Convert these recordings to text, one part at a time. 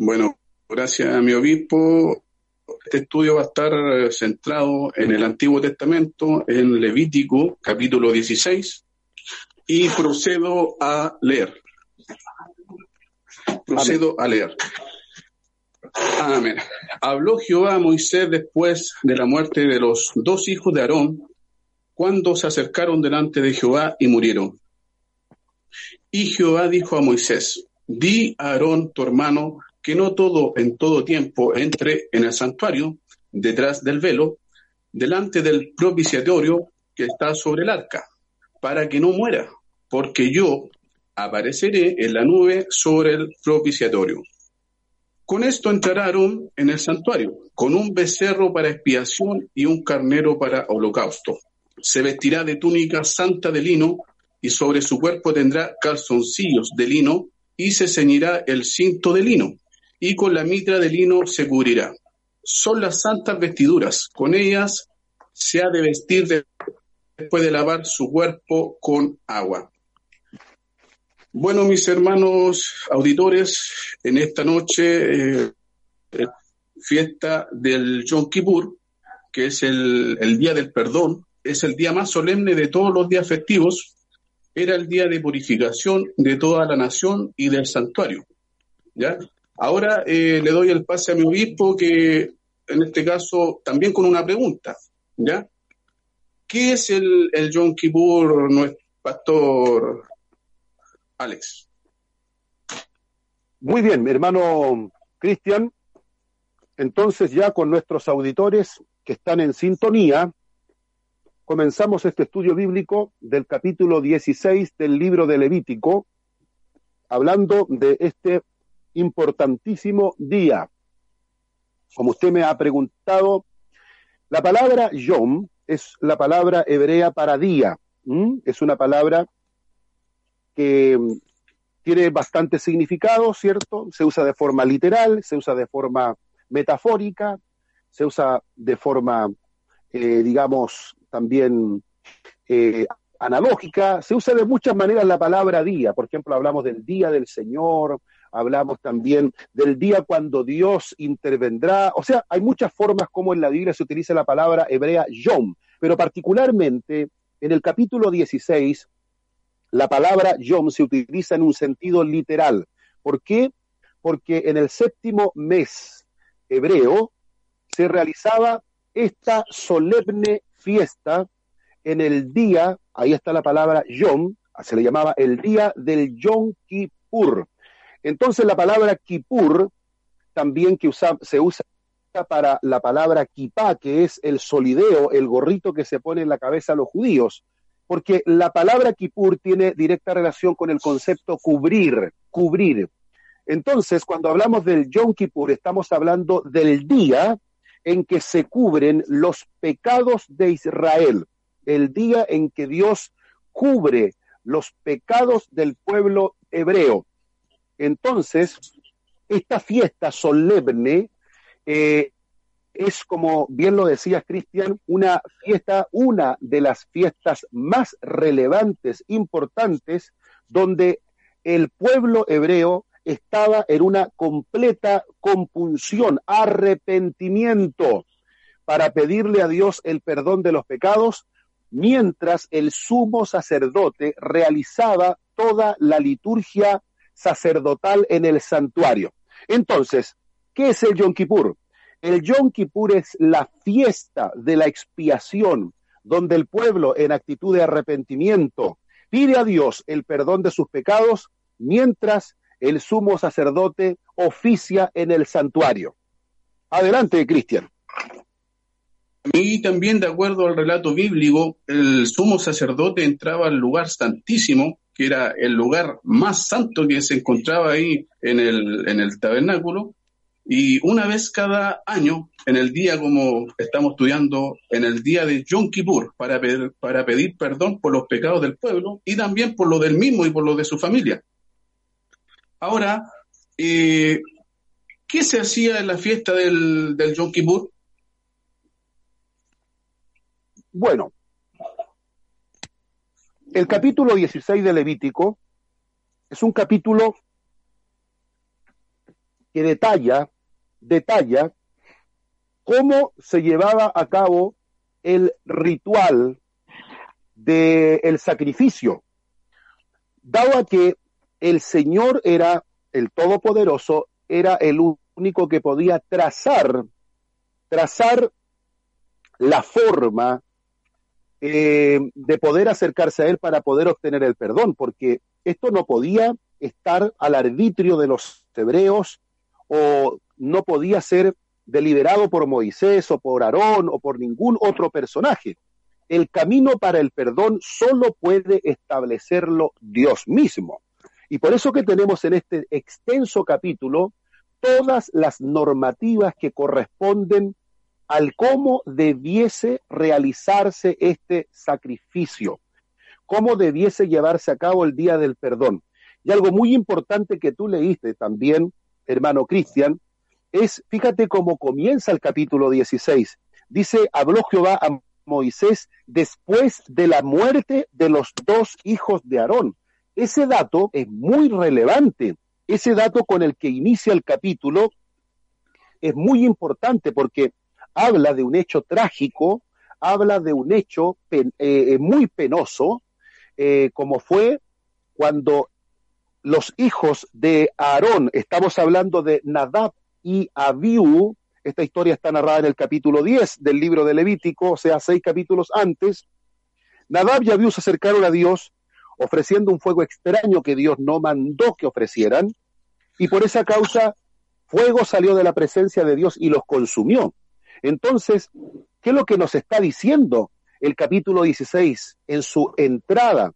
Bueno, gracias a mi obispo. Este estudio va a estar eh, centrado en el Antiguo Testamento, en Levítico, capítulo 16, y procedo a leer. Procedo a leer. Amén. Habló Jehová a Moisés después de la muerte de los dos hijos de Aarón, cuando se acercaron delante de Jehová y murieron. Y Jehová dijo a Moisés, di a Aarón, tu hermano, que no todo en todo tiempo entre en el santuario, detrás del velo, delante del propiciatorio que está sobre el arca, para que no muera, porque yo apareceré en la nube sobre el propiciatorio. Con esto entraron en el santuario, con un becerro para expiación y un carnero para holocausto. Se vestirá de túnica santa de lino, y sobre su cuerpo tendrá calzoncillos de lino, y se ceñirá el cinto de lino, y con la mitra de lino se cubrirá. Son las santas vestiduras, con ellas se ha de vestir después de lavar su cuerpo con agua. Bueno, mis hermanos auditores, en esta noche, eh, fiesta del Yom Kippur, que es el, el, día del perdón, es el día más solemne de todos los días festivos, era el día de purificación de toda la nación y del santuario. ¿ya? Ahora eh, le doy el pase a mi obispo, que en este caso también con una pregunta. ¿ya? ¿Qué es el, el Yom Kippur, nuestro pastor Alex. Muy bien, mi hermano Cristian. Entonces ya con nuestros auditores que están en sintonía, comenzamos este estudio bíblico del capítulo 16 del libro de Levítico, hablando de este importantísimo día. Como usted me ha preguntado, la palabra yom es la palabra hebrea para día. Es una palabra que mm, tiene bastante significado, ¿cierto? Se usa de forma literal, se usa de forma metafórica, se usa de forma, eh, digamos, también eh, analógica, se usa de muchas maneras la palabra día. Por ejemplo, hablamos del día del Señor, hablamos también del día cuando Dios intervendrá. O sea, hay muchas formas como en la Biblia se utiliza la palabra hebrea yom, pero particularmente en el capítulo 16 la palabra yom se utiliza en un sentido literal. ¿Por qué? Porque en el séptimo mes hebreo se realizaba esta solemne fiesta en el día, ahí está la palabra yom, se le llamaba el día del Yom Kippur. Entonces la palabra Kippur, también que se usa para la palabra kippah, que es el solideo, el gorrito que se pone en la cabeza a los judíos porque la palabra Kippur tiene directa relación con el concepto cubrir, cubrir. Entonces, cuando hablamos del Yom Kippur, estamos hablando del día en que se cubren los pecados de Israel, el día en que Dios cubre los pecados del pueblo hebreo. Entonces, esta fiesta solemne eh, es, como bien lo decías, Cristian, una fiesta, una de las fiestas más relevantes, importantes, donde el pueblo hebreo estaba en una completa compunción, arrepentimiento para pedirle a Dios el perdón de los pecados, mientras el sumo sacerdote realizaba toda la liturgia sacerdotal en el santuario. Entonces, ¿qué es el Yom Kippur? El Yom Kippur es la fiesta de la expiación, donde el pueblo, en actitud de arrepentimiento, pide a Dios el perdón de sus pecados, mientras el sumo sacerdote oficia en el santuario. Adelante, Cristian. Y también, de acuerdo al relato bíblico, el sumo sacerdote entraba al lugar santísimo, que era el lugar más santo que se encontraba ahí en el, en el tabernáculo, y una vez cada año, en el día como estamos estudiando, en el día de Yom Kippur, para pedir, para pedir perdón por los pecados del pueblo y también por lo del mismo y por lo de su familia. Ahora, eh, ¿qué se hacía en la fiesta del, del Yom Kippur? Bueno, el capítulo 16 de Levítico es un capítulo que detalla, detalla cómo se llevaba a cabo el ritual del sacrificio, dado que el Señor era el Todopoderoso, era el único que podía trazar, trazar la forma eh, de poder acercarse a Él para poder obtener el perdón, porque esto no podía estar al arbitrio de los hebreos o no podía ser deliberado por Moisés o por Aarón o por ningún otro personaje. El camino para el perdón solo puede establecerlo Dios mismo. Y por eso que tenemos en este extenso capítulo todas las normativas que corresponden al cómo debiese realizarse este sacrificio, cómo debiese llevarse a cabo el día del perdón. Y algo muy importante que tú leíste también, hermano Cristian, es, fíjate cómo comienza el capítulo 16. Dice, habló Jehová a Moisés después de la muerte de los dos hijos de Aarón. Ese dato es muy relevante. Ese dato con el que inicia el capítulo es muy importante porque habla de un hecho trágico, habla de un hecho eh, muy penoso, eh, como fue cuando los hijos de Aarón, estamos hablando de Nadab y Abiú, esta historia está narrada en el capítulo 10 del libro de Levítico, o sea, seis capítulos antes, Nadab y Abiú se acercaron a Dios ofreciendo un fuego extraño que Dios no mandó que ofrecieran, y por esa causa fuego salió de la presencia de Dios y los consumió. Entonces, ¿qué es lo que nos está diciendo el capítulo 16 en su entrada?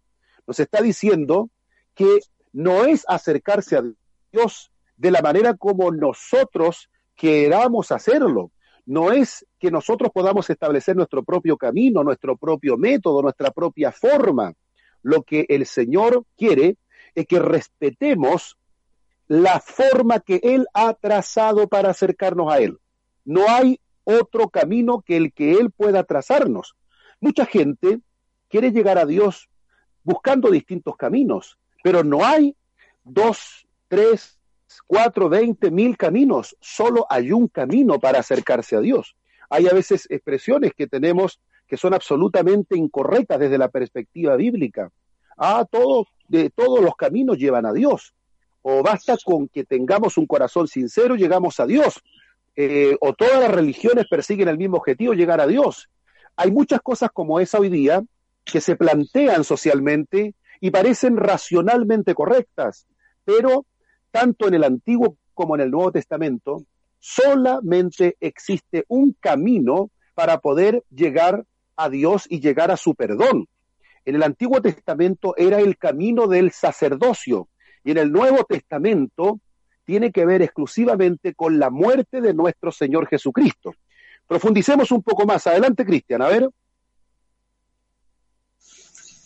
Nos está diciendo que no es acercarse a Dios de la manera como nosotros queramos hacerlo. No es que nosotros podamos establecer nuestro propio camino, nuestro propio método, nuestra propia forma. Lo que el Señor quiere es que respetemos la forma que Él ha trazado para acercarnos a Él. No hay otro camino que el que Él pueda trazarnos. Mucha gente quiere llegar a Dios buscando distintos caminos, pero no hay dos, tres, cuatro, veinte mil caminos, solo hay un camino para acercarse a Dios. Hay a veces expresiones que tenemos que son absolutamente incorrectas desde la perspectiva bíblica. Ah, todos, de todos los caminos llevan a Dios. O basta con que tengamos un corazón sincero, llegamos a Dios. Eh, o todas las religiones persiguen el mismo objetivo, llegar a Dios. Hay muchas cosas como esa hoy día que se plantean socialmente y parecen racionalmente correctas, pero tanto en el Antiguo como en el Nuevo Testamento, solamente existe un camino para poder llegar a Dios y llegar a su perdón. En el Antiguo Testamento era el camino del sacerdocio y en el Nuevo Testamento tiene que ver exclusivamente con la muerte de nuestro Señor Jesucristo. Profundicemos un poco más. Adelante, Cristian, a ver.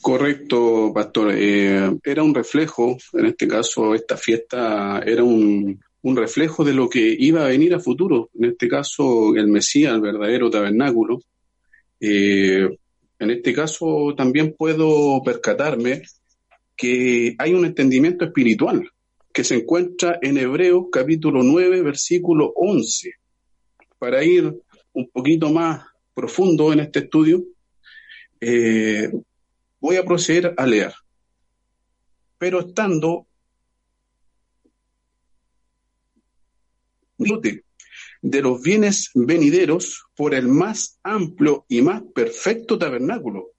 Correcto, pastor. Eh, era un reflejo, en este caso esta fiesta era un, reflejo de lo que iba a venir a futuro. En este caso el Mesías, el verdadero tabernáculo. Eh, en este caso también puedo percatarme que hay un entendimiento espiritual que se encuentra en Hebreos capítulo 9, versículo 11. Para ir un poquito más profundo en este estudio, eh, voy a proceder a leer. Pero estando de los bienes venideros por el más amplio y más perfecto tabernáculo,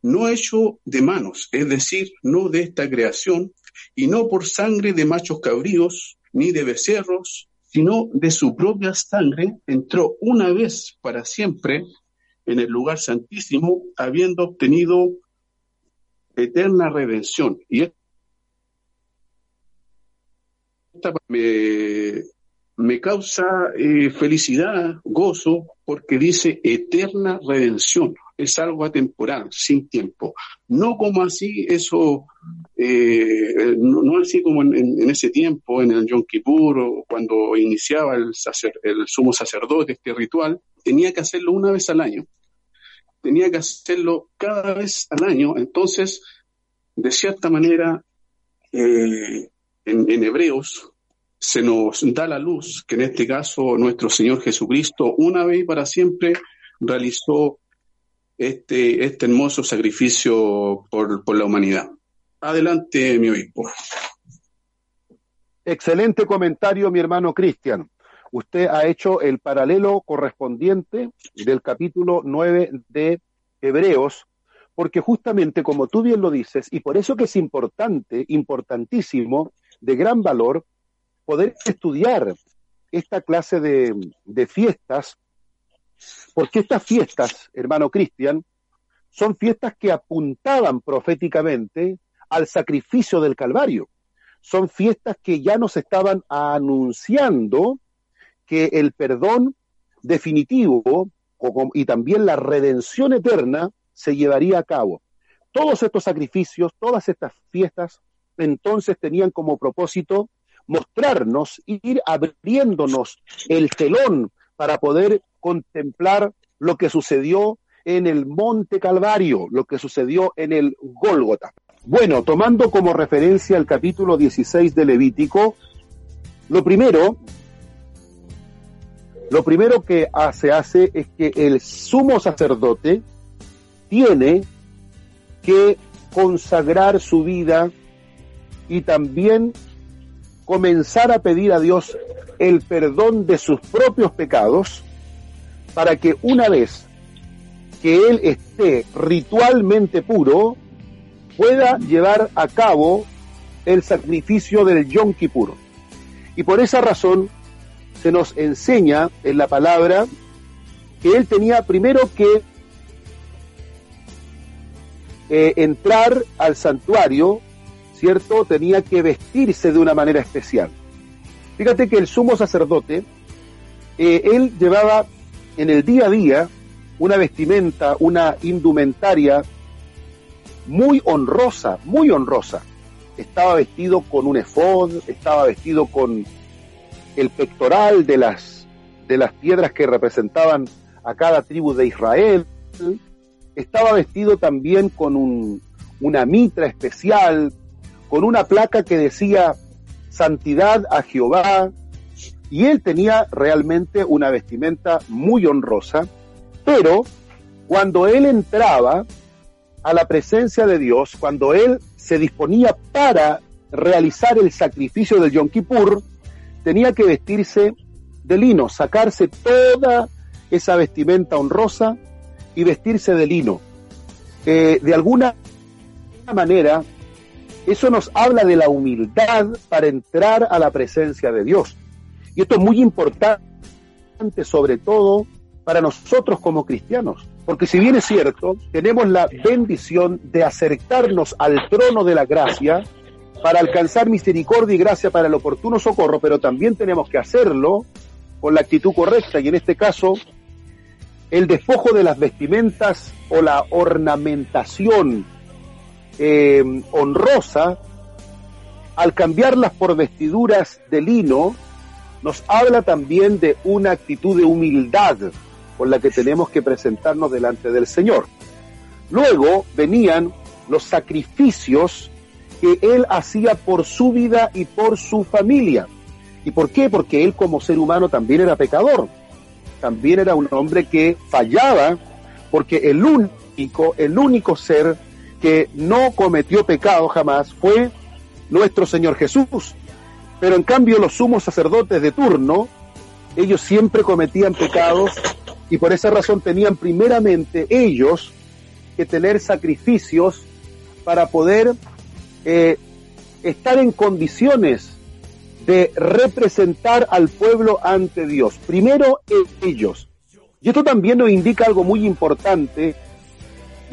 no hecho de manos, es decir, no de esta creación, y no por sangre de machos cabríos, ni de becerros, sino de su propia sangre, entró una vez para siempre en el lugar santísimo, habiendo obtenido eterna redención. Y esta me, me causa eh, felicidad, gozo, porque dice eterna redención. Es algo atemporal, sin tiempo. No como así eso, eh, no, así como en, ese tiempo, en el Yom Kippur, o cuando iniciaba el, el sumo sacerdote este ritual, tenía que hacerlo una vez al año. Tenía que hacerlo cada vez al año. Entonces, de cierta manera, eh, en, Hebreos se nos da la luz que en este caso nuestro Señor Jesucristo una vez y para siempre realizó este, este hermoso sacrificio por, por la humanidad. Adelante, mi obispo. Excelente comentario, mi hermano Cristian. Usted ha hecho el paralelo correspondiente del capítulo 9 de Hebreos, porque justamente como tú bien lo dices, y por eso que es importante, importantísimo, de gran valor, poder estudiar esta clase de, de fiestas, porque estas fiestas, hermano Cristian, son fiestas que apuntaban proféticamente al sacrificio del Calvario. Son fiestas que ya nos estaban anunciando que el perdón definitivo y también la redención eterna se llevaría a cabo. Todos estos sacrificios, todas estas fiestas, entonces tenían como propósito mostrarnos, ir abriéndonos el telón para poder contemplar lo que sucedió en el Monte Calvario, lo que sucedió en el Gólgota. Bueno, tomando como referencia el capítulo 16 de Levítico, lo primero, lo primero que se hace es que el sumo sacerdote tiene que consagrar su vida y también comenzar a pedir a Dios el perdón de sus propios pecados para que una vez que Él esté ritualmente puro, pueda llevar a cabo el sacrificio del Yom Kippur. Y por esa razón se nos enseña en la palabra que Él tenía primero que eh, entrar al santuario ¿cierto? Tenía que vestirse de una manera especial. Fíjate que el sumo sacerdote, eh, él llevaba en el día a día una vestimenta, una indumentaria muy honrosa, muy honrosa. Estaba vestido con un efod, estaba vestido con el pectoral de las, de las piedras que representaban a cada tribu de Israel. Estaba vestido también con un, una mitra especial, con una placa que decía santidad a Jehová, y él tenía realmente una vestimenta muy honrosa, pero cuando él entraba a la presencia de Dios, cuando él se disponía para realizar el sacrificio del Yom Kippur, tenía que vestirse de lino, sacarse toda esa vestimenta honrosa y vestirse de lino. Eh, de alguna manera, eso nos habla de la humildad para entrar a la presencia de Dios. Y esto es muy importante, sobre todo para nosotros como cristianos. Porque si bien es cierto, tenemos la bendición de acercarnos al trono de la gracia para alcanzar misericordia y gracia para el oportuno socorro, pero también tenemos que hacerlo con la actitud correcta y en este caso el despojo de las vestimentas o la ornamentación eh, honrosa, al cambiarlas por vestiduras de lino, nos habla también de una actitud de humildad con la que tenemos que presentarnos delante del Señor. Luego venían los sacrificios que Él hacía por su vida y por su familia. ¿Y por qué? Porque Él como ser humano también era pecador. También era un hombre que fallaba porque el único, el único ser que no cometió pecado jamás fue nuestro Señor Jesús. Pero en cambio los sumos sacerdotes de turno, ellos siempre cometían pecados y por esa razón tenían primeramente ellos que tener sacrificios para poder eh, estar en condiciones de representar al pueblo ante Dios. Primero ellos. Y esto también nos indica algo muy importante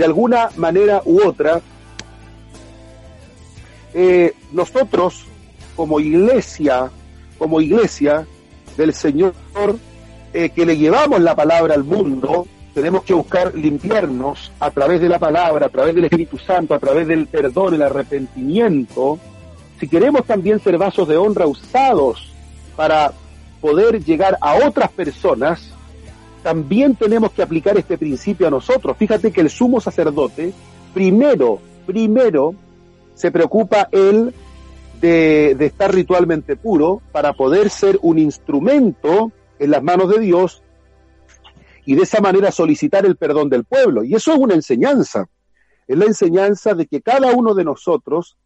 de alguna manera u otra, eh, nosotros como iglesia, como iglesia del Señor, eh, que le llevamos la palabra al mundo, tenemos que buscar limpiarnos a través de la palabra, a través del Espíritu Santo, a través del perdón, el arrepentimiento. Si queremos también ser vasos de honra usados para poder llegar a otras personas, también tenemos que aplicar este principio a nosotros. Fíjate que el sumo sacerdote, primero, primero, se preocupa él de, de estar ritualmente puro para poder ser un instrumento en las manos de Dios y de esa manera solicitar el perdón del pueblo. Y eso es una enseñanza. Es la enseñanza de que cada uno de nosotros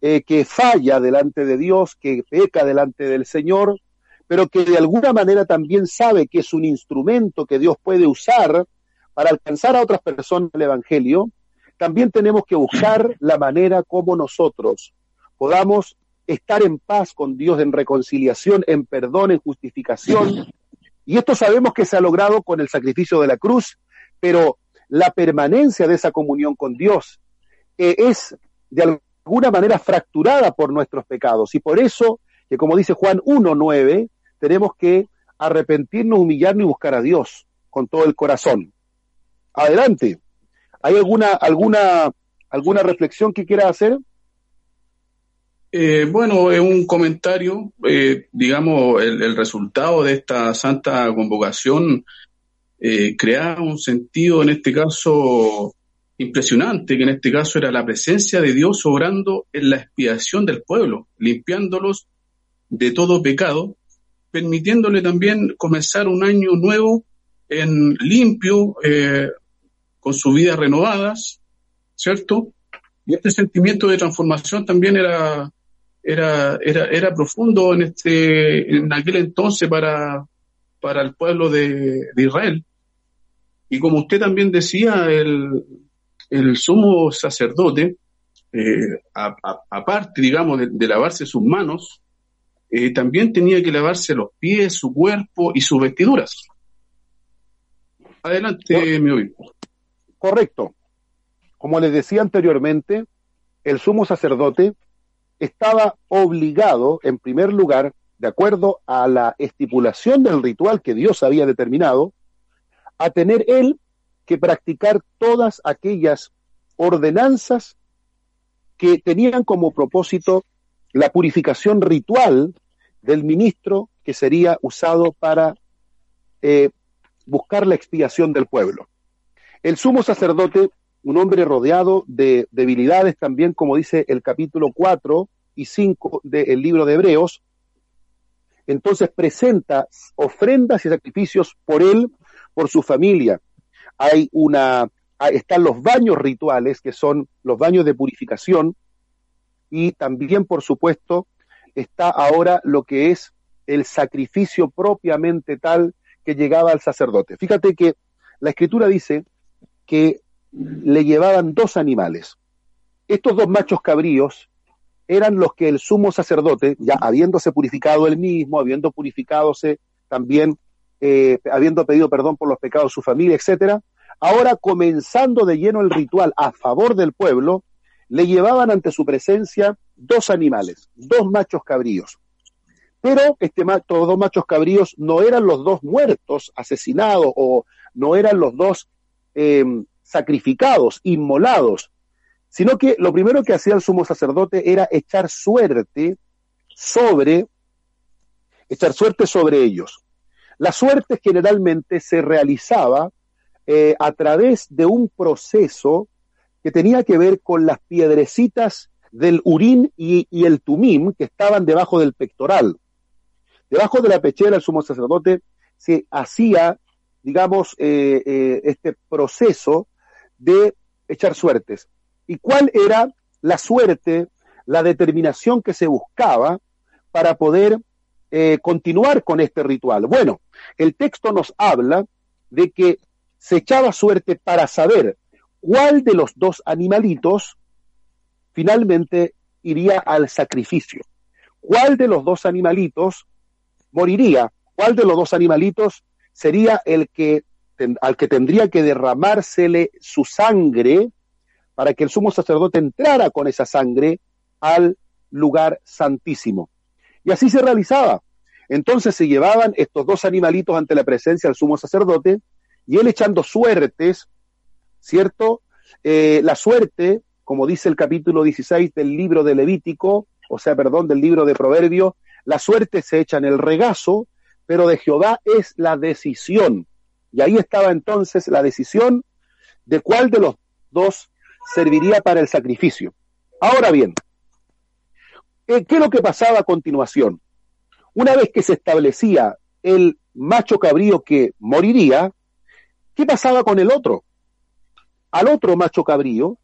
eh, que falla delante de Dios, que peca delante del Señor, pero que de alguna manera también sabe que es un instrumento que Dios puede usar para alcanzar a otras personas el Evangelio, también tenemos que buscar la manera como nosotros podamos estar en paz con Dios, en reconciliación, en perdón, en justificación. Y esto sabemos que se ha logrado con el sacrificio de la cruz, pero la permanencia de esa comunión con Dios eh, es de alguna manera fracturada por nuestros pecados. Y por eso, que como dice Juan 1.9, tenemos que arrepentirnos, humillarnos y buscar a Dios con todo el corazón. Adelante. ¿Hay alguna, alguna, alguna reflexión que quiera hacer? Eh, bueno, es un comentario, eh, digamos, el, resultado de esta santa convocación eh, crea un sentido, en este caso, impresionante, que en este caso era la presencia de Dios obrando en la expiación del pueblo, limpiándolos de todo pecado, permitiéndole también comenzar un año nuevo en limpio, eh, con sus vidas renovadas, ¿cierto? Y este sentimiento de transformación también era, era, era, era profundo en, este, en aquel entonces para, para el pueblo de, Israel. Y como usted también decía, el, el sumo sacerdote, eh, aparte, digamos, de, lavarse sus manos, eh, también tenía que lavarse los pies, su cuerpo y sus vestiduras. Adelante, mi obispo. Correcto. Como les decía anteriormente, el sumo sacerdote estaba obligado, en primer lugar, de acuerdo a la estipulación del ritual que Dios había determinado, a tener él que practicar todas aquellas ordenanzas que tenían como propósito la purificación ritual del ministro que sería usado para eh, buscar la expiación del pueblo. El sumo sacerdote, un hombre rodeado de debilidades también, como dice el capítulo 4 y 5 del libro de Hebreos, entonces presenta ofrendas y sacrificios por él, por su familia. Hay una, están los baños rituales, que son los baños de purificación, y también, por supuesto, está ahora lo que es el sacrificio propiamente tal que llegaba al sacerdote. Fíjate que la escritura dice que le llevaban dos animales. Estos dos machos cabríos eran los que el sumo sacerdote, ya habiéndose purificado él mismo, habiendo purificadose también, eh, habiendo pedido perdón por los pecados de su familia, etcétera, ahora comenzando de lleno el ritual a favor del pueblo, le llevaban ante su presencia dos animales, dos machos cabríos. Pero este, estos dos machos cabríos no eran los dos muertos, asesinados, o no eran los dos Em, sacrificados, inmolados, sino que lo primero que hacía el sumo sacerdote era echar suerte sobre, echar suerte sobre ellos. La suerte generalmente se realizaba eh, a través de un proceso que tenía que ver con las piedrecitas del urín y, el tumim que estaban debajo del pectoral. Debajo de la pechera el sumo sacerdote se hacía digamos, eh, eh, este proceso de echar suertes. ¿Y cuál era la suerte, la determinación que se buscaba para poder eh, continuar con este ritual? Bueno, el texto nos habla de que se echaba suerte para saber cuál de los dos animalitos finalmente iría al sacrificio. ¿Cuál de los dos animalitos moriría? ¿Cuál de los dos animalitos sería el que al que tendría que derramársele su sangre para que el sumo sacerdote entrara con esa sangre al lugar santísimo. Y así se realizaba. Entonces se llevaban estos dos animalitos ante la presencia del sumo sacerdote y él echando suertes, ¿cierto? Eh, la suerte, como dice el capítulo 16 del libro de Levítico, o sea, perdón, del libro de Proverbio, la suerte se echa en el regazo pero de Jehová es la decisión. Y ahí estaba entonces la decisión de cuál de los dos serviría para el sacrificio. Ahora bien, ¿qué es lo que pasaba a continuación? Una vez que se establecía el macho cabrío que moriría, ¿qué pasaba con el otro? Al otro macho cabrío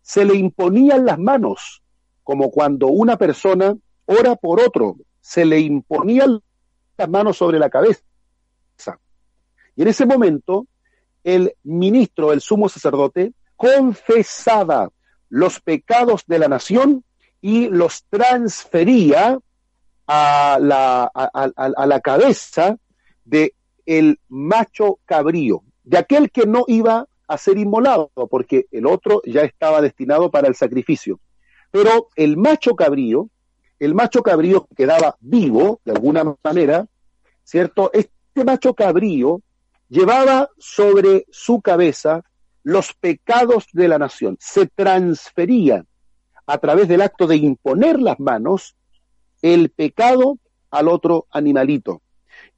se le imponían las manos, como cuando una persona ora por otro, se le imponían las manos sobre la cabeza. Y en ese momento, el ministro, el sumo sacerdote, confesaba los pecados de la nación y los transfería a la, a, la cabeza de el macho cabrío, de aquel que no iba a ser inmolado, porque el otro ya estaba destinado para el sacrificio. Pero el macho cabrío, el macho cabrío quedaba vivo, de alguna manera, ¿cierto? Este macho cabrío llevaba sobre su cabeza los pecados de la nación, se transfería a través del acto de imponer las manos el pecado al otro animalito.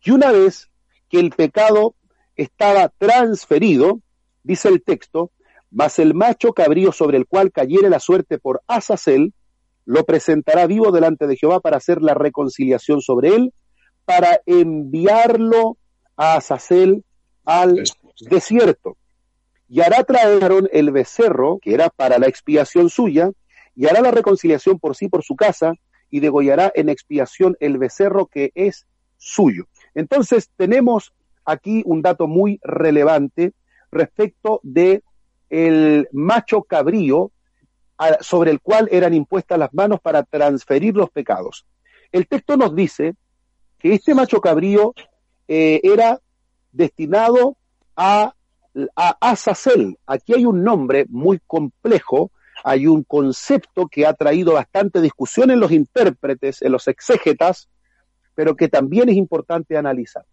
Y una vez que el pecado estaba transferido, dice el texto, mas el macho cabrío sobre el cual cayere la suerte por Azazel, lo presentará vivo delante de Jehová para hacer la reconciliación sobre él, para enviarlo a Azazel al desierto. Y hará traer el becerro, que era para la expiación suya, y hará la reconciliación por sí por su casa, y degollará en expiación el becerro que es suyo. Entonces tenemos aquí un dato muy relevante respecto de el macho cabrío sobre el cual eran impuestas las manos para transferir los pecados. El texto nos dice que este macho cabrío eh, era destinado a, a. Aquí hay un nombre muy complejo hay un concepto que ha traído bastante discusión en los intérpretes, en los exégetas, pero que también es importante analizar.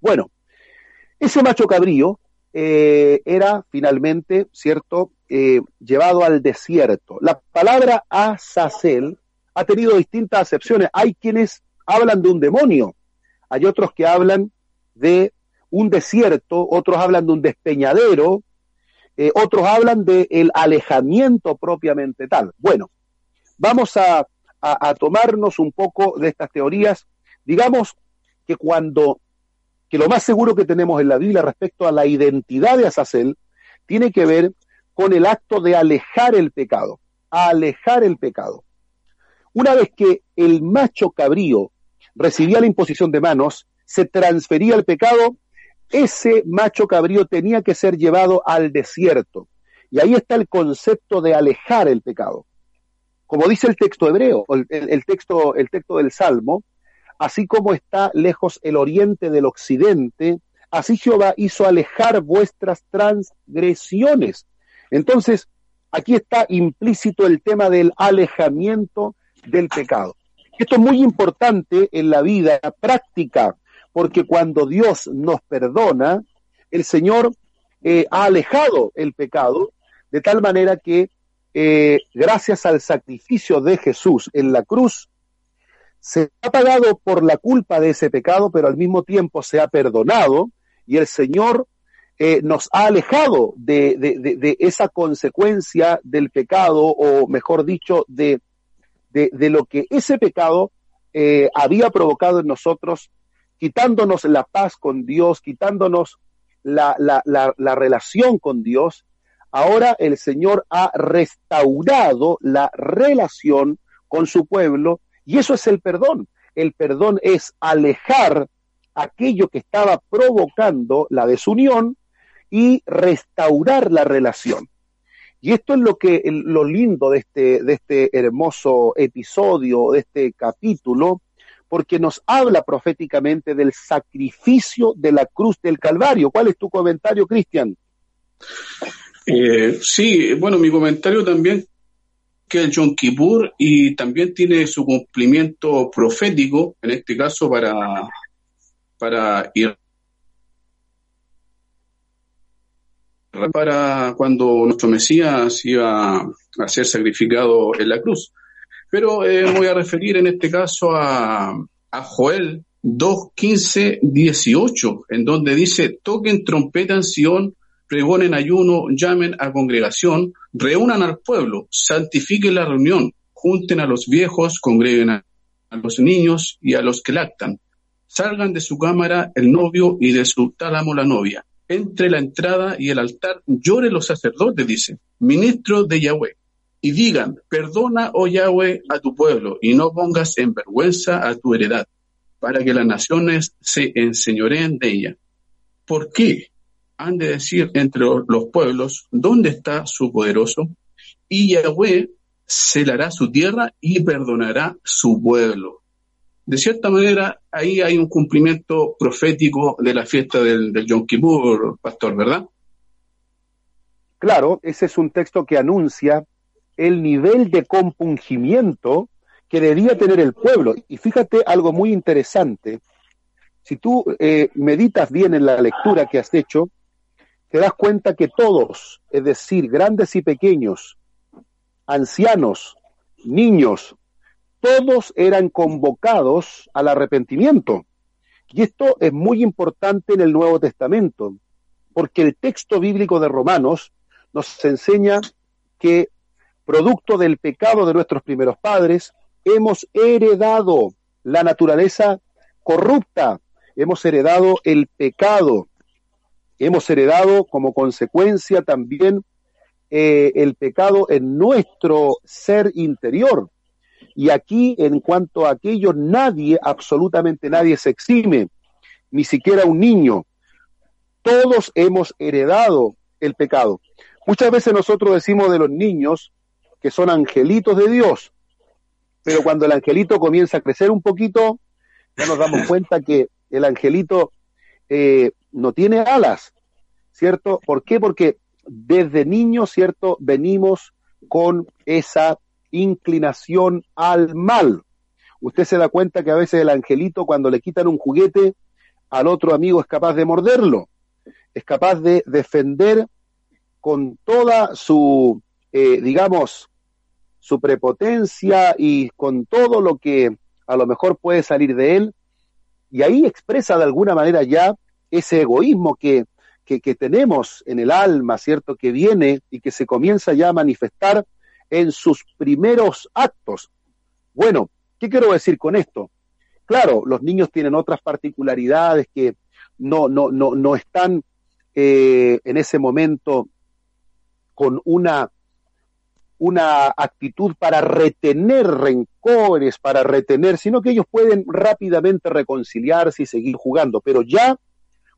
Bueno, ese macho cabrío eh, era finalmente, ¿cierto?, eh, llevado al desierto. La palabra Azazel ha tenido distintas acepciones. Hay quienes hablan de un demonio, hay otros que hablan de un desierto, otros hablan de un despeñadero, eh, otros hablan del el alejamiento propiamente tal. Bueno, vamos a, tomarnos un poco de estas teorías. Digamos que cuando, que lo más seguro que tenemos en la Biblia respecto a la identidad de Azazel, tiene que ver con el acto de alejar el pecado, alejar el pecado. Una vez que el macho cabrío recibía la imposición de manos, se transfería el pecado ese macho cabrío tenía que ser llevado al desierto. Y ahí está el concepto de alejar el pecado. Como dice el texto hebreo, el, texto, el texto del Salmo, así como está lejos el oriente del occidente, así Jehová hizo alejar vuestras transgresiones. Entonces, aquí está implícito el tema del alejamiento del pecado. Esto es muy importante en la vida práctica porque cuando Dios nos perdona, el Señor eh, ha alejado el pecado de tal manera que eh, gracias al sacrificio de Jesús en la cruz, se ha pagado por la culpa de ese pecado, pero al mismo tiempo se ha perdonado y el Señor eh, nos ha alejado de, esa consecuencia del pecado, o mejor dicho, de, lo que ese pecado había provocado en nosotros quitándonos la paz con Dios, quitándonos la, relación con Dios, ahora el Señor ha restaurado la relación con su pueblo y eso es el perdón. El perdón es alejar aquello que estaba provocando la desunión y restaurar la relación. Y esto es lo que lo lindo de este, de este hermoso episodio, de este capítulo, porque nos habla proféticamente del sacrificio de la cruz del Calvario. ¿Cuál es tu comentario, Cristian? Eh, sí, bueno, mi comentario también que el Yom Kippur y también tiene su cumplimiento profético, en este caso para, para ir para cuando nuestro Mesías iba a ser sacrificado en la cruz. Pero eh, voy a referir en este caso a, a Joel 2, 15, 18, en donde dice, toquen trompeta en Sion, pregonen ayuno, llamen a congregación, reúnan al pueblo, santifiquen la reunión, junten a los viejos, congreguen a, los niños y a los que lactan. Salgan de su cámara el novio y de su tálamo la novia. Entre la entrada y el altar llore los sacerdotes, dice, ministro de Yahweh, y digan, perdona, oh Yahweh, a tu pueblo, y no pongas en vergüenza a tu heredad, para que las naciones se enseñoreen de ella. ¿Por qué? Han de decir entre los pueblos, ¿dónde está su poderoso? Y Yahweh celará su tierra y perdonará su pueblo. De cierta manera, ahí hay un cumplimiento profético de la fiesta del, del Yom Kippur, pastor, ¿verdad? Claro, ese es un texto que anuncia el nivel de compungimiento que debía tener el pueblo. Y fíjate algo muy interesante. Si tú eh, meditas bien en la lectura que has hecho, te das cuenta que todos, es decir, grandes y pequeños, ancianos, niños, todos eran convocados al arrepentimiento. Y esto es muy importante en el Nuevo Testamento, porque el texto bíblico de Romanos nos enseña que, producto del pecado de nuestros primeros padres, hemos heredado la naturaleza corrupta, hemos heredado el pecado, hemos heredado como consecuencia también eh, el pecado en nuestro ser interior. Y aquí, en cuanto a aquello, nadie, absolutamente nadie se exime, ni siquiera un niño. Todos hemos heredado el pecado. Muchas veces nosotros decimos de los niños que son angelitos de Dios, pero cuando el angelito comienza a crecer un poquito, ya nos damos cuenta que el angelito eh, no tiene alas, ¿cierto? ¿Por qué? Porque desde niños, ¿cierto? Venimos con esa inclinación al mal. Usted se da cuenta que a veces el angelito cuando le quitan un juguete al otro amigo es capaz de morderlo, es capaz de defender con toda su, eh, digamos, su prepotencia y con todo lo que a lo mejor puede salir de él, y ahí expresa de alguna manera ya ese egoísmo que que, tenemos en el alma, ¿cierto? Que viene y que se comienza ya a manifestar en sus primeros actos. Bueno, ¿qué quiero decir con esto? Claro, los niños tienen otras particularidades que no, no, no, no están eh, en ese momento con una, una actitud para retener rencores, para retener, sino que ellos pueden rápidamente reconciliarse y seguir jugando. Pero ya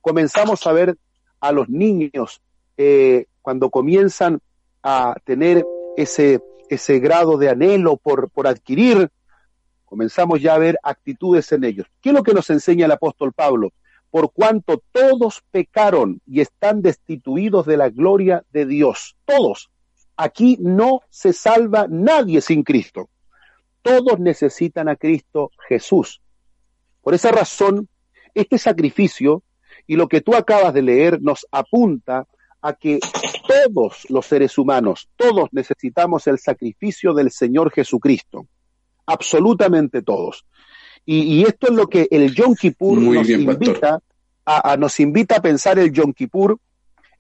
comenzamos a ver a los niños eh, cuando comienzan a tener ese, ese grado de anhelo por, por adquirir, comenzamos ya a ver actitudes en ellos. ¿Qué es lo que nos enseña el apóstol Pablo? Por cuanto todos pecaron y están destituidos de la gloria de Dios. Todos. Aquí no se salva nadie sin Cristo. Todos necesitan a Cristo Jesús. Por esa razón, este sacrificio y lo que tú acabas de leer nos apunta a que todos los seres humanos, todos necesitamos el sacrificio del Señor Jesucristo. Absolutamente todos. Y, esto es lo que el Yom Kippur nos invita a, nos invita a pensar el Yom Kippur,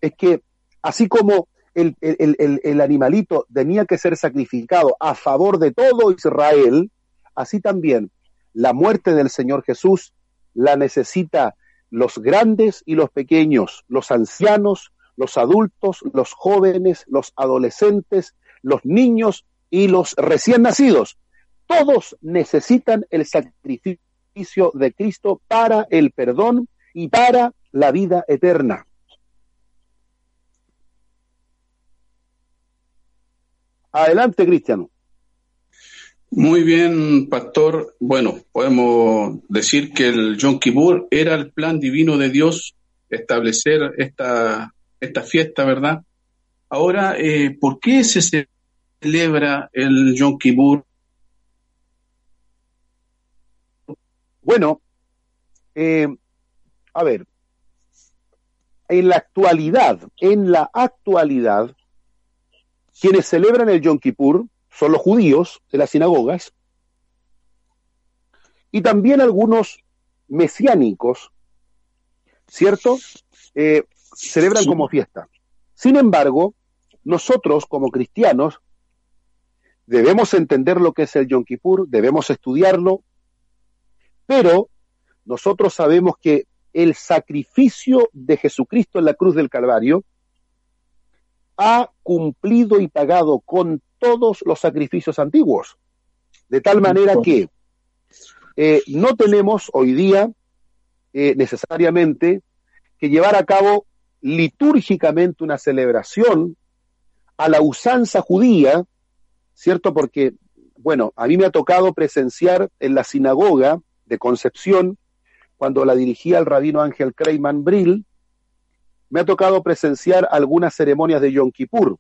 es que así como el, el, animalito tenía que ser sacrificado a favor de todo Israel, así también la muerte del Señor Jesús la necesita los grandes y los pequeños, los ancianos, los adultos, los jóvenes, los adolescentes, los niños y los recién nacidos. Todos necesitan el sacrificio de Cristo para el perdón y para la vida eterna. Adelante, Cristiano. Muy bien, pastor. Bueno, podemos decir que el Yom Kippur era el plan divino de Dios establecer esta, esta fiesta, ¿verdad? Ahora, eh, ¿por qué se celebra el Yom Kippur? Bueno, eh, a ver, en la actualidad, en la actualidad, quienes celebran el Yom Kippur son los judíos de las sinagogas y también algunos mesiánicos, ¿cierto? Eh, celebran como fiesta. Sin embargo, nosotros como cristianos debemos entender lo que es el Yom Kippur, debemos estudiarlo, pero nosotros sabemos que el sacrificio de Jesucristo en la cruz del Calvario ha cumplido y pagado con todos los sacrificios antiguos, de tal manera que eh, no tenemos hoy día eh, necesariamente que llevar a cabo litúrgicamente una celebración a la usanza judía, ¿cierto? Porque, bueno, a mí me ha tocado presenciar en la sinagoga de Concepción, cuando la dirigía el rabino Ángel Kreyman Brill, me ha tocado presenciar algunas ceremonias de Yom Kippur,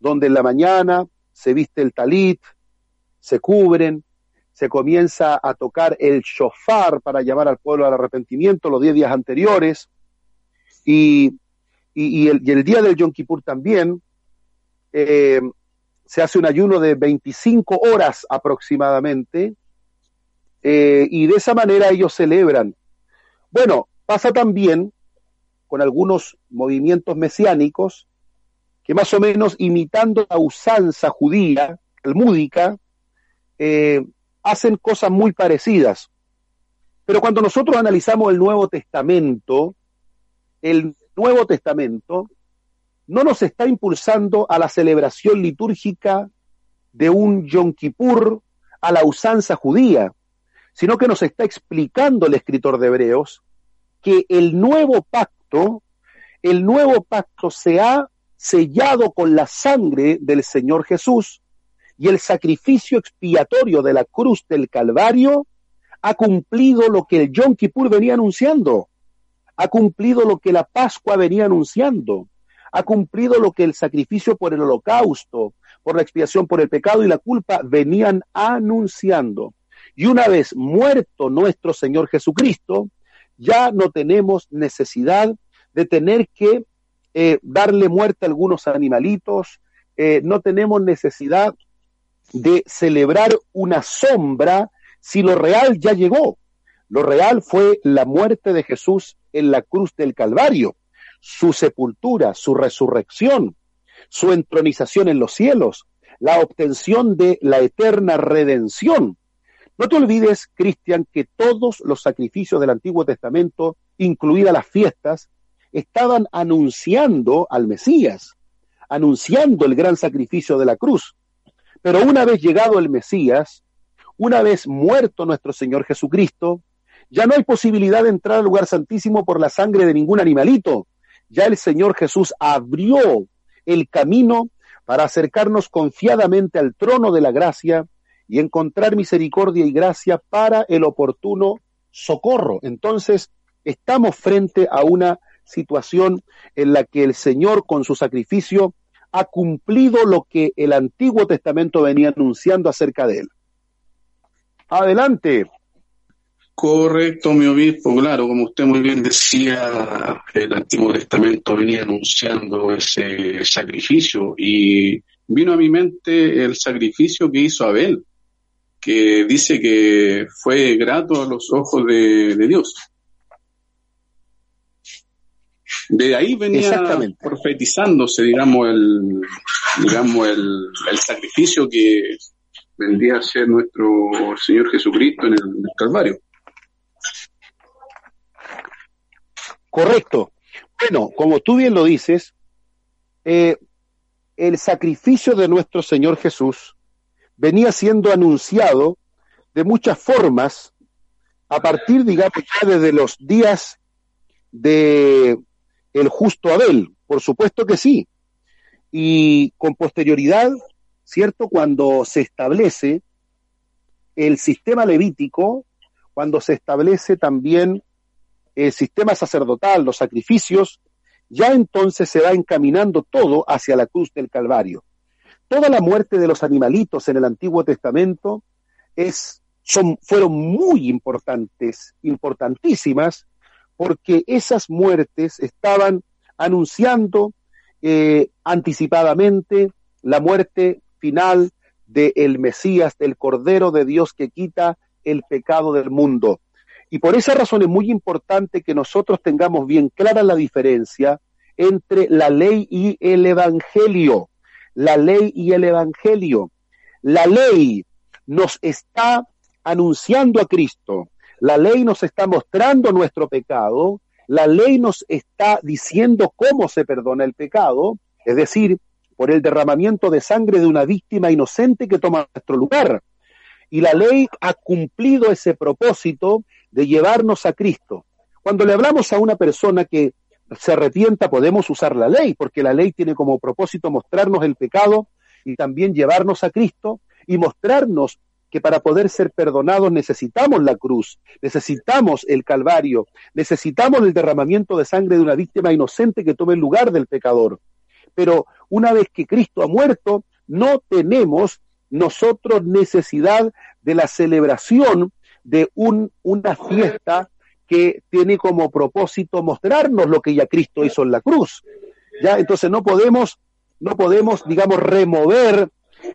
donde en la mañana se viste el talit, se cubren, se comienza a tocar el shofar para llamar al pueblo al arrepentimiento los diez días anteriores, y, el, día del Yom Kippur también eh, se hace un ayuno de 25 horas aproximadamente, eh, y de esa manera ellos celebran. Bueno, pasa también con algunos movimientos mesiánicos que más o menos imitando la usanza judía, talmúdica, eh, hacen cosas muy parecidas. Pero cuando nosotros analizamos el Nuevo Testamento, el Nuevo Testamento no nos está impulsando a la celebración litúrgica de un Yom Kippur a la usanza judía, sino que nos está explicando el escritor de Hebreos que el nuevo pacto, el nuevo pacto se ha sellado con la sangre del Señor Jesús y el sacrificio expiatorio de la cruz del Calvario ha cumplido lo que el Yom Kippur venía anunciando, ha cumplido lo que la Pascua venía anunciando, ha cumplido lo que el sacrificio por el holocausto, por la expiación por el pecado y la culpa venían anunciando. Y una vez muerto nuestro Señor Jesucristo, ya no tenemos necesidad de tener que eh, darle muerte a algunos animalitos, eh, no tenemos necesidad de celebrar una sombra si lo real ya llegó. Lo real fue la muerte de Jesús en la cruz del Calvario, su sepultura, su resurrección, su entronización en los cielos, la obtención de la eterna redención. No te olvides, Cristian, que todos los sacrificios del Antiguo Testamento, incluidas las fiestas, estaban anunciando al Mesías, anunciando el gran sacrificio de la cruz. Pero una vez llegado el Mesías, una vez muerto nuestro Señor Jesucristo, ya no hay posibilidad de entrar al lugar santísimo por la sangre de ningún animalito. Ya el Señor Jesús abrió el camino para acercarnos confiadamente al trono de la gracia y encontrar misericordia y gracia para el oportuno socorro. Entonces, estamos frente a una situación en la que el Señor con su sacrificio ha cumplido lo que el Antiguo Testamento venía anunciando acerca de él. Adelante. Correcto, mi obispo, claro, como usted muy bien decía, el Antiguo Testamento venía anunciando ese sacrificio y vino a mi mente el sacrificio que hizo Abel, que dice que fue grato a los ojos de, Dios. De ahí venía profetizándose, digamos, el, digamos, el, sacrificio que vendría a ser nuestro Señor Jesucristo en el, Calvario. Correcto. Bueno, como tú bien lo dices, eh, el sacrificio de nuestro Señor Jesús venía siendo anunciado de muchas formas a partir, digamos, ya desde los días de el justo Abel, por supuesto que sí. Y con posterioridad, ¿cierto? Cuando se establece el sistema levítico, cuando se establece también el sistema sacerdotal, los sacrificios, ya entonces se va encaminando todo hacia la cruz del Calvario. Toda la muerte de los animalitos en el Antiguo Testamento es, son, fueron muy importantes, importantísimas, porque esas muertes estaban anunciando eh, anticipadamente la muerte final del Mesías, del Cordero de Dios que quita el pecado del mundo. Y por esa razón es muy importante que nosotros tengamos bien clara la diferencia entre la ley y el Evangelio la ley y el Evangelio. la ley nos está anunciando a Cristo, la ley nos está mostrando nuestro pecado, la ley nos está diciendo cómo se perdona el pecado, es decir, por el derramamiento de sangre de una víctima inocente que toma nuestro lugar. Y la ley ha cumplido ese propósito de llevarnos a Cristo. Cuando le hablamos a una persona que se arrepienta, podemos usar la ley, porque la ley tiene como propósito mostrarnos el pecado y también llevarnos a Cristo y mostrarnos que para poder ser perdonados necesitamos la cruz, necesitamos el Calvario, necesitamos el derramamiento de sangre de una víctima inocente que tome el lugar del pecador. Pero una vez que Cristo ha muerto, no tenemos nosotros necesidad de la celebración de un, una fiesta que tiene como propósito mostrarnos lo que ya Cristo hizo en la cruz. Ya, entonces no podemos, no podemos, digamos, remover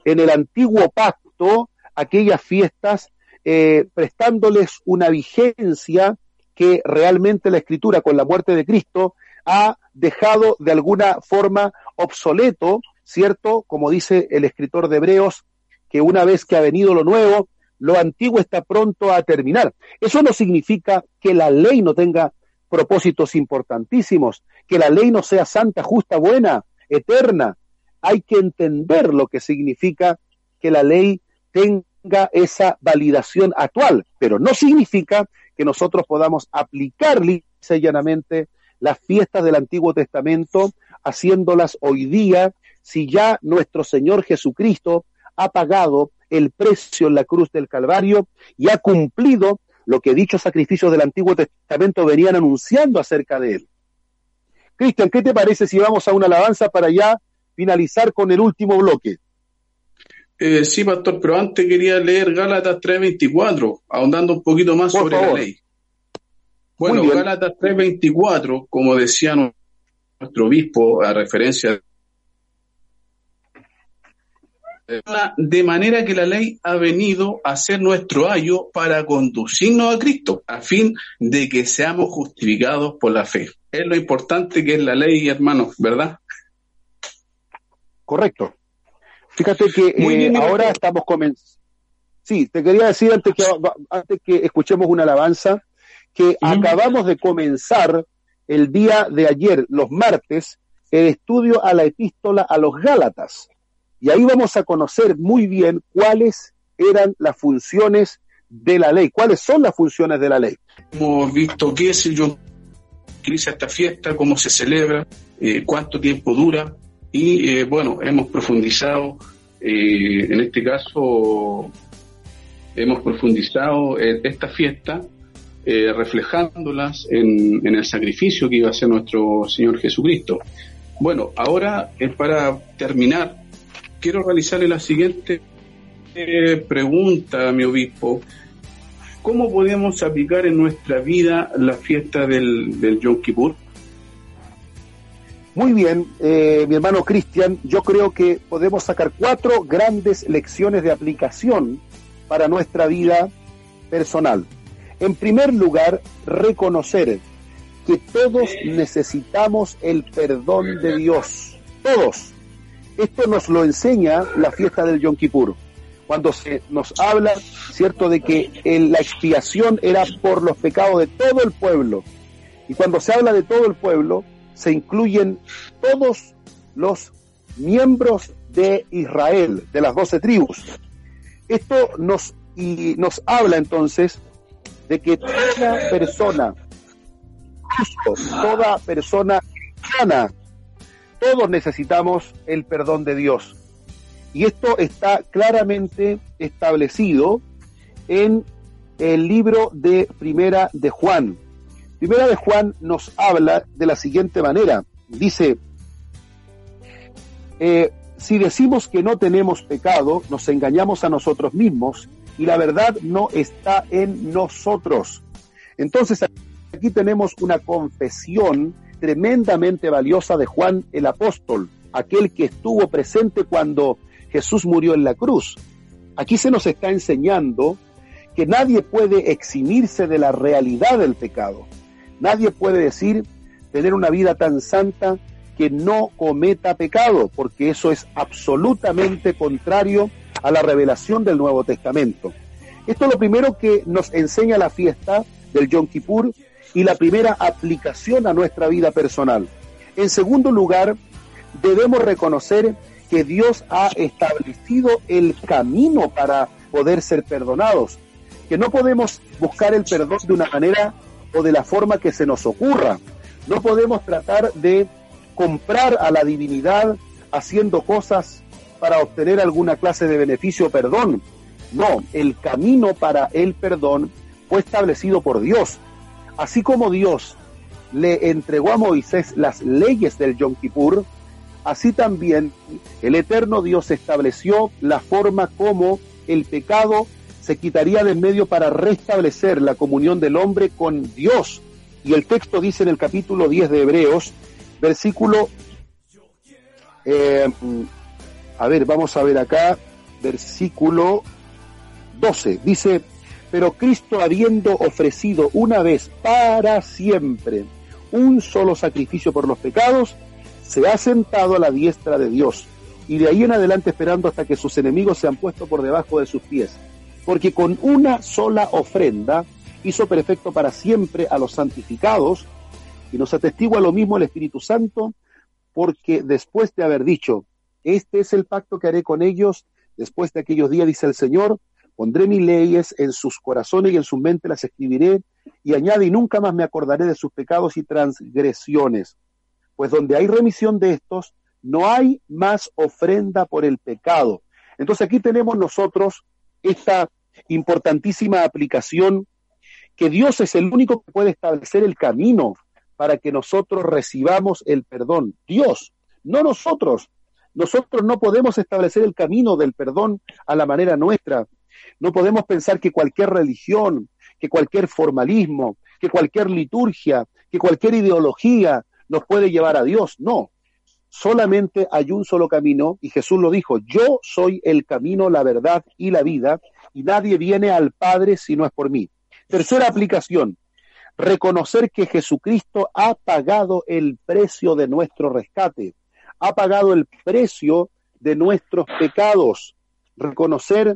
en el antiguo pacto aquellas fiestas eh, prestándoles una vigencia que realmente la escritura con la muerte de Cristo ha dejado de alguna forma obsoleto, ¿cierto? Como dice el escritor de Hebreos, que una vez que ha venido lo nuevo, lo antiguo está pronto a terminar. Eso no significa que la ley no tenga propósitos importantísimos, que la ley no sea santa, justa, buena, eterna. Hay que entender lo que significa que la ley tenga esa validación actual, pero no significa que nosotros podamos aplicar llanamente las fiestas del Antiguo Testamento, haciéndolas hoy día, si ya nuestro Señor Jesucristo ha pagado el precio en la cruz del Calvario y ha cumplido lo que dichos sacrificios del Antiguo Testamento venían anunciando acerca de él. Cristian, ¿qué te parece si vamos a una alabanza para ya finalizar con el último bloque? Eh, sí, pastor, pero antes quería leer Gálatas 3:24, ahondando un poquito más sobre la ley. Bueno, Gálatas 3:24, como decía nuestro obispo a referencia de manera que la ley ha venido a ser nuestro ayo para conducirnos a Cristo, a fin de que seamos justificados por la fe. Es lo importante que es la ley, hermanos, ¿verdad? Correcto. Fíjate que eh, ahora estamos comenzando. Sí, te quería decir antes que, antes que escuchemos una alabanza, que acabamos de comenzar el día de ayer, los martes, el estudio a la epístola a los Gálatas. Y ahí vamos a conocer muy bien cuáles eran las funciones de la ley, cuáles son las funciones de la ley. Hemos visto qué el Yom utiliza esta fiesta, cómo se celebra, eh, cuánto tiempo dura y eh, bueno, hemos profundizado, eh, en este caso, hemos profundizado esta fiesta reflejándolas en, en, el sacrificio que iba a hacer nuestro Señor Jesucristo. Bueno, ahora es para terminar quiero realizarle la siguiente eh, pregunta a mi obispo. ¿Cómo podemos aplicar en nuestra vida la fiesta del, del Yom Kippur? Muy bien, eh, mi hermano Cristian, yo creo que podemos sacar cuatro grandes lecciones de aplicación para nuestra vida personal. En primer lugar, reconocer que todos necesitamos el perdón de Dios. Todos. Esto nos lo enseña la fiesta del Yom Kippur, cuando se nos habla, cierto, de que la expiación era por los pecados de todo el pueblo. Y cuando se habla de todo el pueblo, se incluyen todos los miembros de Israel, de las doce tribus. Esto nos, y nos habla entonces de que toda persona, toda persona sana, todos necesitamos el perdón de Dios. Y esto está claramente establecido en el libro de Primera de Juan. Primera de Juan nos habla de la siguiente manera. Dice, eh, si decimos que no tenemos pecado, nos engañamos a nosotros mismos y la verdad no está en nosotros. Entonces aquí tenemos una confesión tremendamente valiosa de Juan el apóstol, aquel que estuvo presente cuando Jesús murió en la cruz. Aquí se nos está enseñando que nadie puede eximirse de la realidad del pecado. Nadie puede decir tener una vida tan santa que no cometa pecado, porque eso es absolutamente contrario a la revelación del Nuevo Testamento. Esto es lo primero que nos enseña la fiesta del Yom Kippur y la primera aplicación a nuestra vida personal. En segundo lugar, debemos reconocer que Dios ha establecido el camino para poder ser perdonados, que no podemos buscar el perdón de una manera o de la forma que se nos ocurra. No podemos tratar de comprar a la divinidad haciendo cosas para obtener alguna clase de beneficio o perdón. No, el camino para el perdón fue establecido por Dios. Así como Dios le entregó a Moisés las leyes del Yom Kippur, así también el eterno Dios estableció la forma como el pecado se quitaría de en medio para restablecer la comunión del hombre con Dios. Y el texto dice en el capítulo 10 de Hebreos, versículo, eh, a ver, vamos a ver acá, versículo 12, dice, pero Cristo habiendo ofrecido una vez para siempre un solo sacrificio por los pecados, se ha sentado a la diestra de Dios y de ahí en adelante esperando hasta que sus enemigos se han puesto por debajo de sus pies. Porque con una sola ofrenda hizo perfecto para siempre a los santificados y nos atestigua lo mismo el Espíritu Santo, porque después de haber dicho, este es el pacto que haré con ellos después de aquellos días, dice el Señor, pondré mis leyes en sus corazones y en su mente las escribiré, y añade, y nunca más me acordaré de sus pecados y transgresiones. Pues donde hay remisión de estos, no hay más ofrenda por el pecado. Entonces aquí tenemos nosotros esta importantísima aplicación que Dios es el único que puede establecer el camino para que nosotros recibamos el perdón. Dios, no nosotros. Nosotros no podemos establecer el camino del perdón a la manera nuestra. No podemos pensar que cualquier religión, que cualquier formalismo, que cualquier liturgia, que cualquier ideología nos puede llevar a Dios. No, solamente hay un solo camino y Jesús lo dijo, yo soy el camino, la verdad y la vida y nadie viene al Padre si no es por mí. Tercera aplicación, reconocer que Jesucristo ha pagado el precio de nuestro rescate, ha pagado el precio de nuestros pecados, reconocer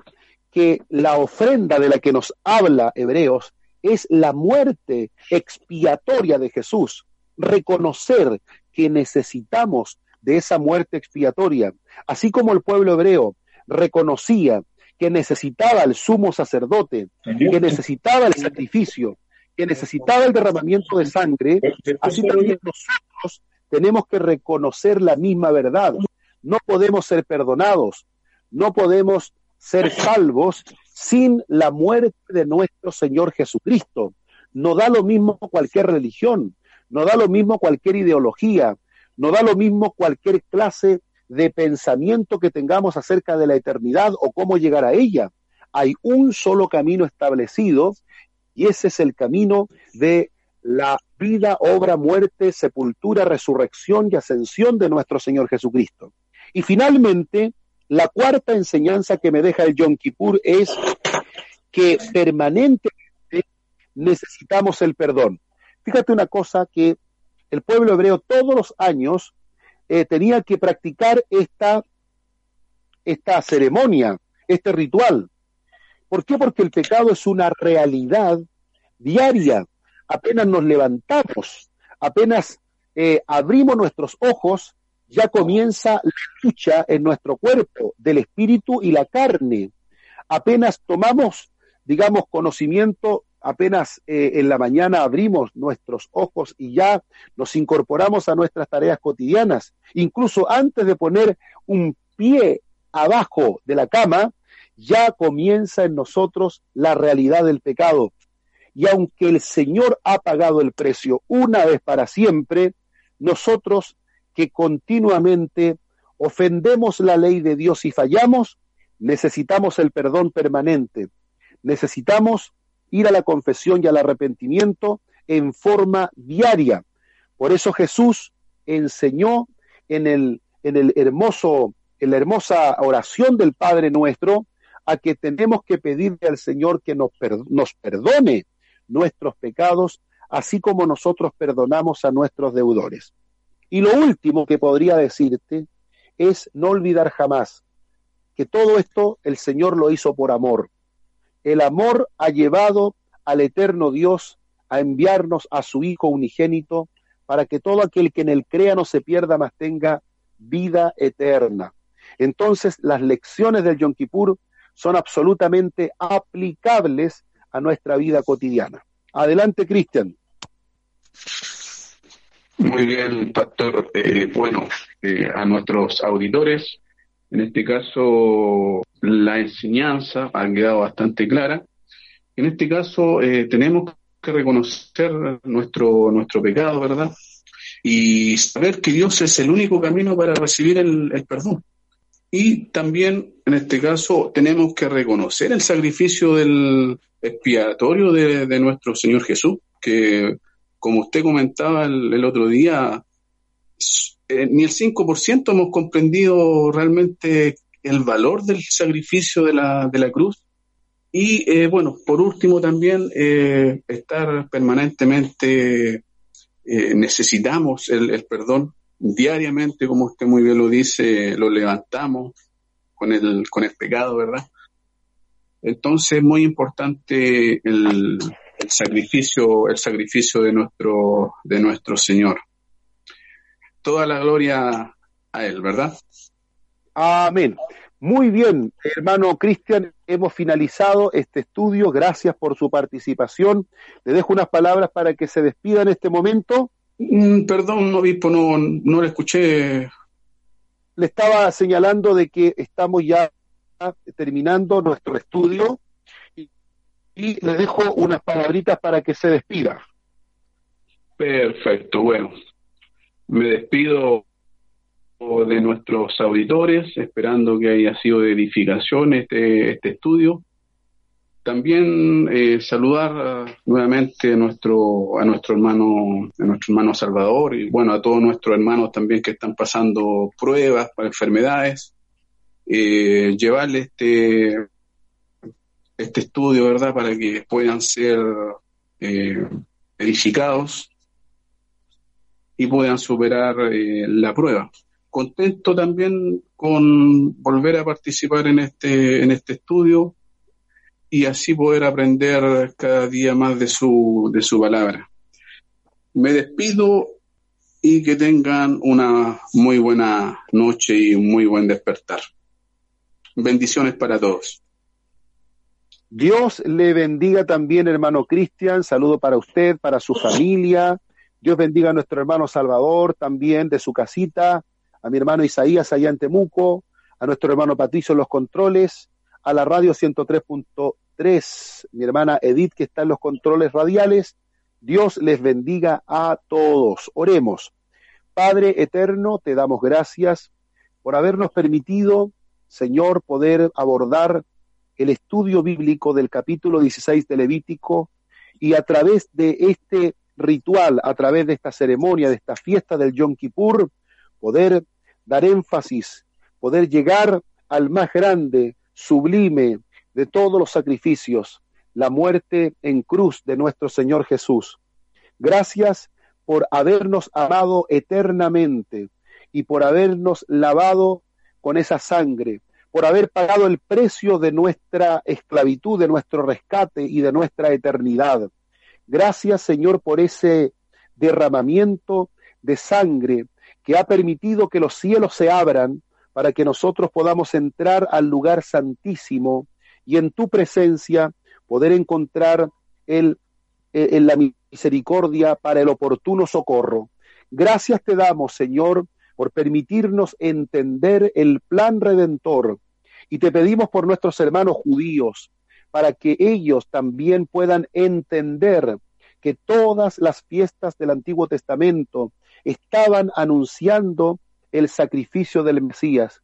que la ofrenda de la que nos habla Hebreos es la muerte expiatoria de Jesús, reconocer que necesitamos de esa muerte expiatoria, así como el pueblo hebreo reconocía que necesitaba el sumo sacerdote, que necesitaba el sacrificio, que necesitaba el derramamiento de sangre, así también nosotros tenemos que reconocer la misma verdad. No podemos ser perdonados, no podemos ser salvos sin la muerte de nuestro Señor Jesucristo. No da lo mismo cualquier religión, no da lo mismo cualquier ideología, no da lo mismo cualquier clase de pensamiento que tengamos acerca de la eternidad o cómo llegar a ella. Hay un solo camino establecido y ese es el camino de la vida, obra, muerte, sepultura, resurrección y ascensión de nuestro Señor Jesucristo. Y finalmente, la cuarta enseñanza que me deja el Yom Kippur es que permanentemente necesitamos el perdón. Fíjate una cosa que el pueblo hebreo todos los años eh, tenía que practicar esta, esta ceremonia, este ritual. ¿Por qué? Porque el pecado es una realidad diaria. Apenas nos levantamos, apenas eh, abrimos nuestros ojos, ya comienza la lucha en nuestro cuerpo del espíritu y la carne. Apenas tomamos, digamos, conocimiento apenas eh, en la mañana abrimos nuestros ojos y ya nos incorporamos a nuestras tareas cotidianas, incluso antes de poner un pie abajo de la cama, ya comienza en nosotros la realidad del pecado. Y aunque el Señor ha pagado el precio una vez para siempre, nosotros que continuamente ofendemos la ley de Dios y fallamos, necesitamos el perdón permanente. Necesitamos ir a la confesión y al arrepentimiento en forma diaria. Por eso Jesús enseñó en el, en el hermoso, en la hermosa oración del Padre nuestro, a que tenemos que pedirle al Señor que nos, nos perdone nuestros pecados, así como nosotros perdonamos a nuestros deudores. Y lo último que podría decirte es no olvidar jamás que todo esto el Señor lo hizo por amor. El amor ha llevado al eterno Dios a enviarnos a su Hijo unigénito para que todo aquel que en él crea no se pierda, mas tenga vida eterna. Entonces, las lecciones del Yom Kippur son absolutamente aplicables a nuestra vida cotidiana. Adelante, Cristian. Muy bien, Pastor. Eh, bueno, eh, a nuestros auditores, en este caso, la enseñanza ha quedado bastante clara. En este caso, eh, tenemos que reconocer nuestro, nuestro pecado, ¿verdad? Y saber que Dios es el único camino para recibir el, perdón. Y también, en este caso, tenemos que reconocer el sacrificio del expiatorio de, nuestro Señor Jesús, que, como usted comentaba el, otro día, eh, ni el 5% hemos comprendido realmente el valor del sacrificio de la, de la cruz y eh, bueno, por último también eh, estar permanentemente, necesitamos el, perdón diariamente, como usted muy bien lo dice, lo levantamos con el, con el pecado, ¿verdad? Entonces es muy importante el, el sacrificio, el sacrificio de nuestro, de nuestro Señor. Toda la gloria a Él, ¿verdad? Amén. Muy bien, hermano Cristian, hemos finalizado este estudio. Gracias por su participación. Le dejo unas palabras para que se despida en este momento. Mm, perdón, obispo, no, no le escuché. Le estaba señalando de que estamos ya terminando nuestro estudio y le dejo unas palabritas para que se despida. Perfecto, bueno. Me despido de nuestros auditores, esperando que haya sido de edificación este, este estudio. También eh, saludar nuevamente a nuestro, a nuestro hermano, a nuestro hermano Salvador y bueno, a todos nuestros hermanos también que están pasando pruebas para enfermedades. Eh, llevarle este, este estudio, ¿verdad? Para que puedan ser eh, edificados y puedan superar la prueba contento también con volver a participar en este, en este estudio y así poder aprender cada día más de su, de su palabra. Me despido y que tengan una muy buena noche y un muy buen despertar. Bendiciones para todos. Dios le bendiga también, hermano Cristian. Saludo para usted, para su familia. Dios bendiga a nuestro hermano Salvador también de su casita a mi hermano Isaías allá en Temuco, a nuestro hermano Patricio en los controles, a la radio 103.3, mi hermana Edith que está en los controles radiales. Dios les bendiga a todos. Oremos. Padre eterno, te damos gracias por habernos permitido, Señor, poder abordar el estudio bíblico del capítulo 16 de Levítico y a través de este ritual, a través de esta ceremonia, de esta fiesta del Yom Kippur, poder dar énfasis, poder llegar al más grande, sublime de todos los sacrificios, la muerte en cruz de nuestro Señor Jesús. Gracias por habernos amado eternamente y por habernos lavado con esa sangre, por haber pagado el precio de nuestra esclavitud, de nuestro rescate y de nuestra eternidad. Gracias, Señor, por ese derramamiento de sangre que ha permitido que los cielos se abran para que nosotros podamos entrar al lugar santísimo y en tu presencia poder encontrar el, eh, la misericordia para el oportuno socorro. Gracias te damos, Señor, por permitirnos entender el plan redentor y te pedimos por nuestros hermanos judíos para que ellos también puedan entender que todas las fiestas del Antiguo Testamento estaban anunciando el sacrificio del Mesías.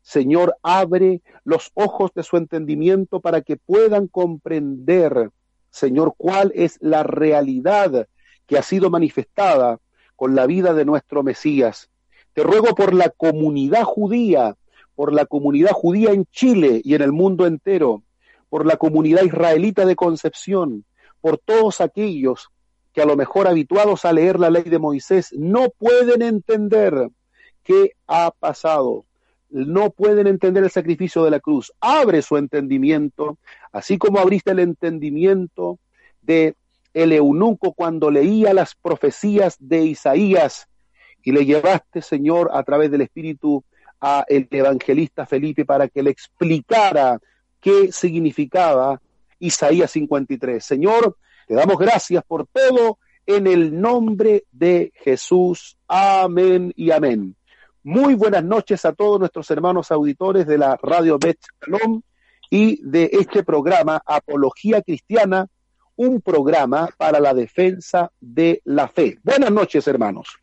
Señor, abre los ojos de su entendimiento para que puedan comprender, Señor, cuál es la realidad que ha sido manifestada con la vida de nuestro Mesías. Te ruego por la comunidad judía, por la comunidad judía en Chile y en el mundo entero, por la comunidad israelita de Concepción, por todos aquellos que a lo mejor habituados a leer la ley de Moisés no pueden entender qué ha pasado. no pueden entender el sacrificio de la cruz. Abre su entendimiento, así como abriste el entendimiento de el eunuco cuando leía las profecías de Isaías y le llevaste, Señor, a través del Espíritu a el evangelista Felipe para que le explicara qué significaba Isaías 53. Señor, te damos gracias por todo en el nombre de Jesús. Amén y amén. Muy buenas noches a todos nuestros hermanos auditores de la Radio Bet Shalom y de este programa Apología Cristiana, un programa para la defensa de la fe. Buenas noches, hermanos.